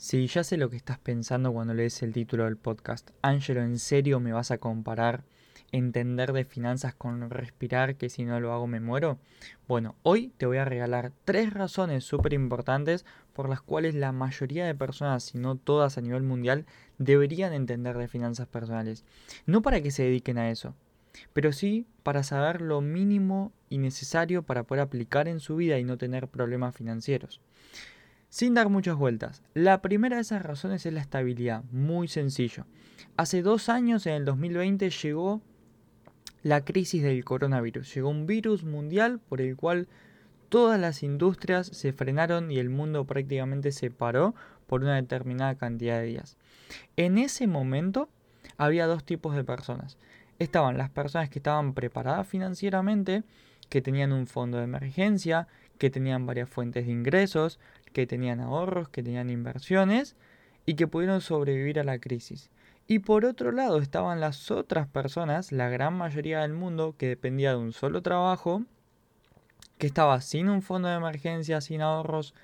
Sí, ya sé lo que estás pensando cuando lees el título del podcast. Ángelo, ¿en serio me vas a comparar entender de finanzas con respirar que si no lo hago me muero? Bueno, hoy te voy a regalar tres razones súper importantes por las cuales la mayoría de personas, si no todas a nivel mundial, deberían entender de finanzas personales. No para que se dediquen a eso, pero sí para saber lo mínimo y necesario para poder aplicar en su vida y no tener problemas financieros. Sin dar muchas vueltas, la primera de esas razones es la estabilidad, muy sencillo. Hace dos años, en el 2020, llegó la crisis del coronavirus. Llegó un virus mundial por el cual todas las industrias se frenaron y el mundo prácticamente se paró por una determinada cantidad de días. En ese momento había dos tipos de personas. Estaban las personas que estaban preparadas financieramente, que tenían un fondo de emergencia, que tenían varias fuentes de ingresos, que tenían ahorros, que tenían inversiones y que pudieron sobrevivir a la crisis. Y por otro lado estaban las otras personas, la gran mayoría del mundo, que dependía de un solo trabajo, que estaba sin un fondo de emergencia, sin ahorros,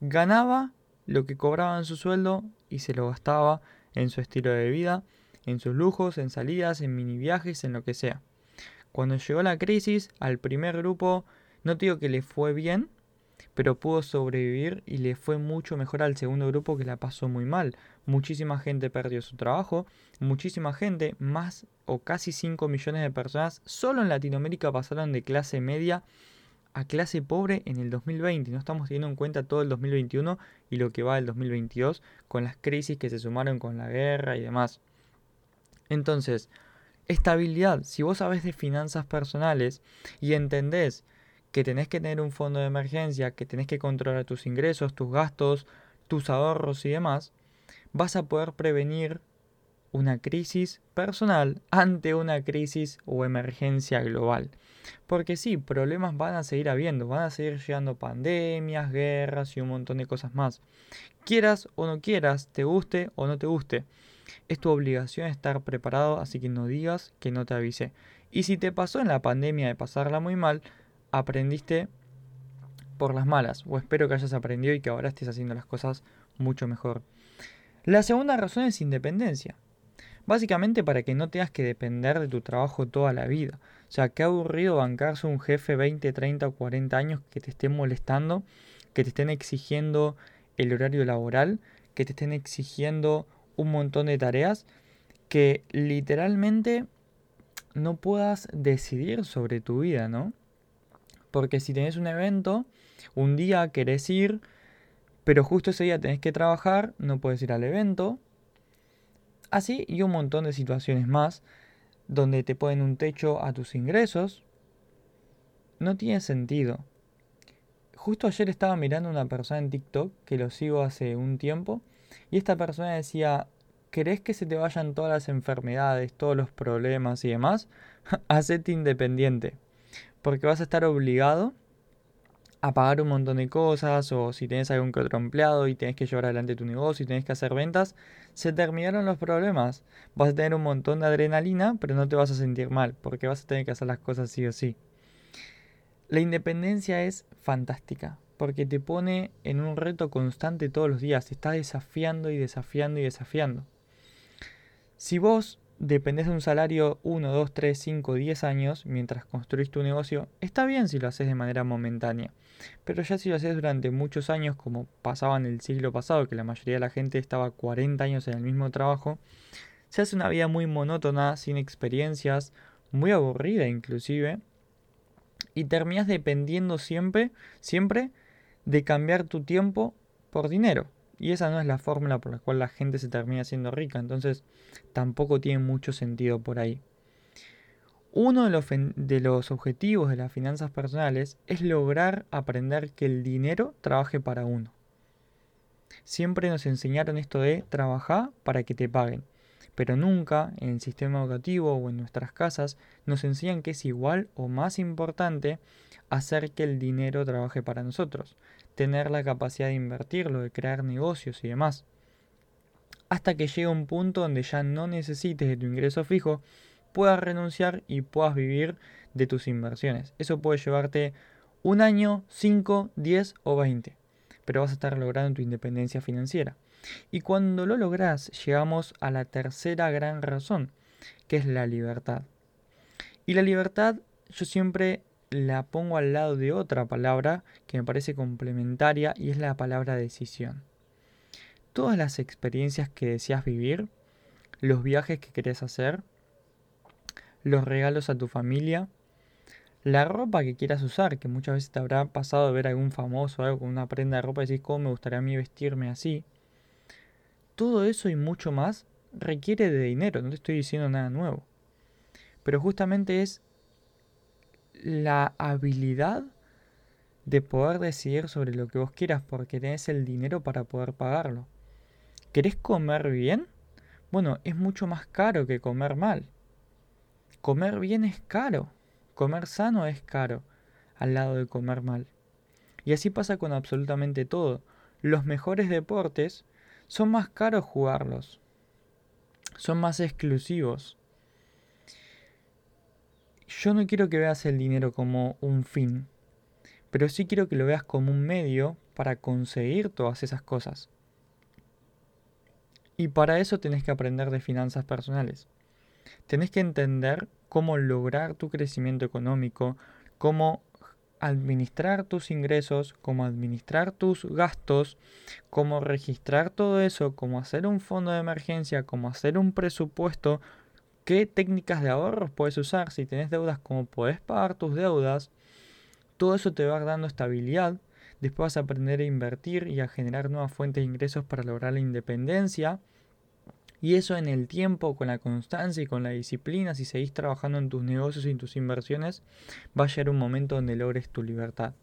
ganaba lo que cobraba en su sueldo y se lo gastaba en su estilo de vida, en sus lujos, en salidas, en mini viajes, en lo que sea. Cuando llegó la crisis, al primer grupo, no digo que le fue bien, pero pudo sobrevivir y le fue mucho mejor al segundo grupo que la pasó muy mal. Muchísima gente perdió su trabajo, muchísima gente, más o casi 5 millones de personas, solo en Latinoamérica pasaron de clase media a clase pobre en el 2020. No estamos teniendo en cuenta todo el 2021 y lo que va del 2022 con las crisis que se sumaron con la guerra y demás. Entonces, estabilidad. Si vos sabés de finanzas personales y entendés que tenés que tener un fondo de emergencia, que tenés que controlar tus ingresos, tus gastos, tus ahorros y demás, vas a poder prevenir una crisis personal ante una crisis o emergencia global. Porque sí, problemas van a seguir habiendo, van a seguir llegando pandemias, guerras y un montón de cosas más. Quieras o no quieras, te guste o no te guste. Es tu obligación estar preparado, así que no digas que no te avisé. Y si te pasó en la pandemia de pasarla muy mal, aprendiste por las malas, o espero que hayas aprendido y que ahora estés haciendo las cosas mucho mejor. La segunda razón es independencia. Básicamente para que no tengas que depender de tu trabajo toda la vida. O sea, qué aburrido bancarse un jefe 20, 30 o 40 años que te estén molestando, que te estén exigiendo el horario laboral, que te estén exigiendo un montón de tareas, que literalmente no puedas decidir sobre tu vida, ¿no? Porque si tenés un evento, un día querés ir, pero justo ese día tenés que trabajar, no puedes ir al evento. Así y un montón de situaciones más donde te ponen un techo a tus ingresos. No tiene sentido. Justo ayer estaba mirando una persona en TikTok que lo sigo hace un tiempo y esta persona decía, ¿querés que se te vayan todas las enfermedades, todos los problemas y demás? Hacete independiente porque vas a estar obligado a pagar un montón de cosas o si tienes algún que otro empleado y tienes que llevar adelante tu negocio y tienes que hacer ventas, se terminaron los problemas. Vas a tener un montón de adrenalina, pero no te vas a sentir mal porque vas a tener que hacer las cosas sí o sí. La independencia es fantástica porque te pone en un reto constante todos los días, te está desafiando y desafiando y desafiando. Si vos dependés de un salario 1, 2, 3, 5, 10 años mientras construís tu negocio, está bien si lo haces de manera momentánea. Pero ya si lo haces durante muchos años, como pasaba en el siglo pasado, que la mayoría de la gente estaba 40 años en el mismo trabajo, se hace una vida muy monótona, sin experiencias, muy aburrida inclusive, y terminas dependiendo siempre, siempre de cambiar tu tiempo por dinero. Y esa no es la fórmula por la cual la gente se termina siendo rica. Entonces tampoco tiene mucho sentido por ahí. Uno de los, de los objetivos de las finanzas personales es lograr aprender que el dinero trabaje para uno. Siempre nos enseñaron esto de trabajar para que te paguen, pero nunca en el sistema educativo o en nuestras casas nos enseñan que es igual o más importante hacer que el dinero trabaje para nosotros tener la capacidad de invertirlo, de crear negocios y demás. Hasta que llegue un punto donde ya no necesites de tu ingreso fijo, puedas renunciar y puedas vivir de tus inversiones. Eso puede llevarte un año, 5, 10 o 20. Pero vas a estar logrando tu independencia financiera. Y cuando lo logras, llegamos a la tercera gran razón, que es la libertad. Y la libertad yo siempre la pongo al lado de otra palabra que me parece complementaria y es la palabra decisión. Todas las experiencias que deseas vivir, los viajes que querés hacer, los regalos a tu familia, la ropa que quieras usar, que muchas veces te habrá pasado de ver a algún famoso algo con una prenda de ropa y decís, ¿cómo me gustaría a mí vestirme así? Todo eso y mucho más requiere de dinero, no te estoy diciendo nada nuevo. Pero justamente es la habilidad de poder decidir sobre lo que vos quieras porque tenés el dinero para poder pagarlo. ¿Querés comer bien? Bueno, es mucho más caro que comer mal. Comer bien es caro. Comer sano es caro al lado de comer mal. Y así pasa con absolutamente todo. Los mejores deportes son más caros jugarlos. Son más exclusivos. Yo no quiero que veas el dinero como un fin, pero sí quiero que lo veas como un medio para conseguir todas esas cosas. Y para eso tenés que aprender de finanzas personales. Tenés que entender cómo lograr tu crecimiento económico, cómo administrar tus ingresos, cómo administrar tus gastos, cómo registrar todo eso, cómo hacer un fondo de emergencia, cómo hacer un presupuesto, qué técnicas de ahorros puedes usar, si tenés deudas, cómo puedes pagar tus deudas. Todo eso te va dando estabilidad. Después vas a aprender a invertir y a generar nuevas fuentes de ingresos para lograr la independencia. Y eso en el tiempo, con la constancia y con la disciplina, si seguís trabajando en tus negocios y en tus inversiones, va a llegar un momento donde logres tu libertad.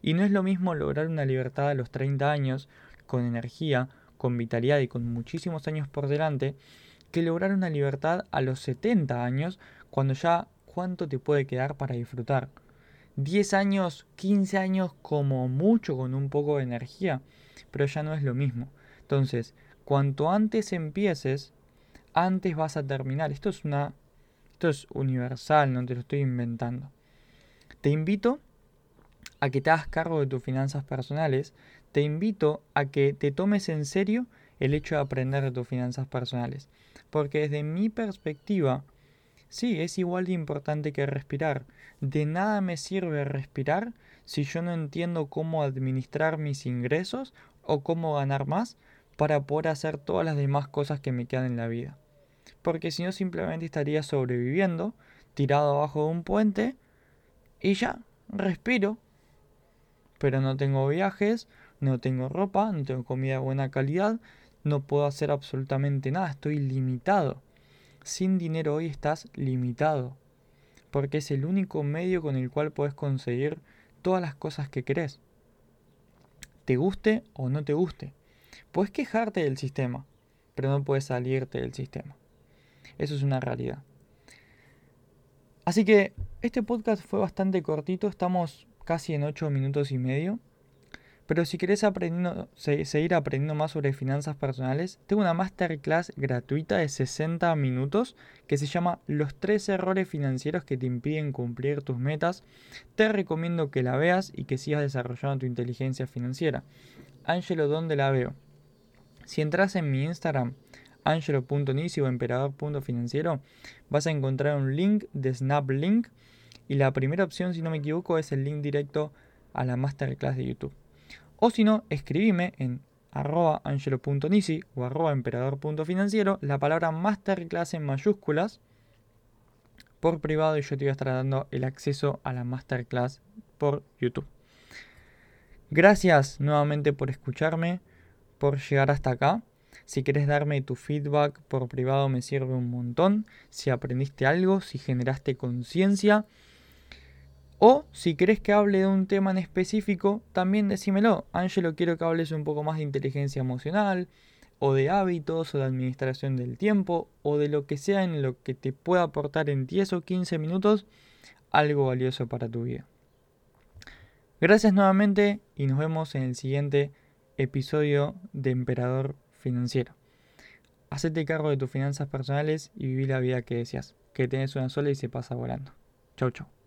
Y no es lo mismo lograr una libertad a los 30 años, con energía, con vitalidad y con muchísimos años por delante, que lograr una libertad a los 70 años, cuando ya cuánto te puede quedar para disfrutar. 10 años, 15 años como mucho con un poco de energía, pero ya no es lo mismo. Entonces, cuanto antes empieces, antes vas a terminar. Esto es una esto es universal, no te lo estoy inventando. Te invito a que te hagas cargo de tus finanzas personales, te invito a que te tomes en serio el hecho de aprender de tus finanzas personales, porque desde mi perspectiva, sí, es igual de importante que respirar. De nada me sirve respirar si yo no entiendo cómo administrar mis ingresos o cómo ganar más para poder hacer todas las demás cosas que me quedan en la vida. Porque si no simplemente estaría sobreviviendo, tirado abajo de un puente, y ya, respiro. Pero no tengo viajes, no tengo ropa, no tengo comida de buena calidad, no puedo hacer absolutamente nada, estoy limitado. Sin dinero hoy estás limitado, porque es el único medio con el cual puedes conseguir todas las cosas que querés. Te guste o no te guste. Puedes quejarte del sistema, pero no puedes salirte del sistema. Eso es una realidad. Así que este podcast fue bastante cortito, estamos casi en 8 minutos y medio. Pero si querés seguir aprendiendo más sobre finanzas personales, tengo una masterclass gratuita de 60 minutos que se llama Los tres errores financieros que te impiden cumplir tus metas. Te recomiendo que la veas y que sigas desarrollando tu inteligencia financiera. Angelo, ¿dónde la veo? Si entras en mi Instagram, angelo.nisi o emperador.financiero, vas a encontrar un link de SnapLink y la primera opción, si no me equivoco, es el link directo a la masterclass de YouTube. O si no, escribime en arroba angelo.nisi o arroba emperador.financiero la palabra masterclass en mayúsculas por privado y yo te voy a estar dando el acceso a la masterclass por YouTube. Gracias nuevamente por escucharme por llegar hasta acá. Si quieres darme tu feedback por privado me sirve un montón. Si aprendiste algo, si generaste conciencia. O si querés que hable de un tema en específico, también decímelo. Ángelo, quiero que hables un poco más de inteligencia emocional, o de hábitos, o de administración del tiempo, o de lo que sea en lo que te pueda aportar en 10 o 15 minutos algo valioso para tu vida. Gracias nuevamente y nos vemos en el siguiente episodio de Emperador Financiero. Hacete cargo de tus finanzas personales y viví la vida que deseas, que tenés una sola y se pasa volando. Chau chau.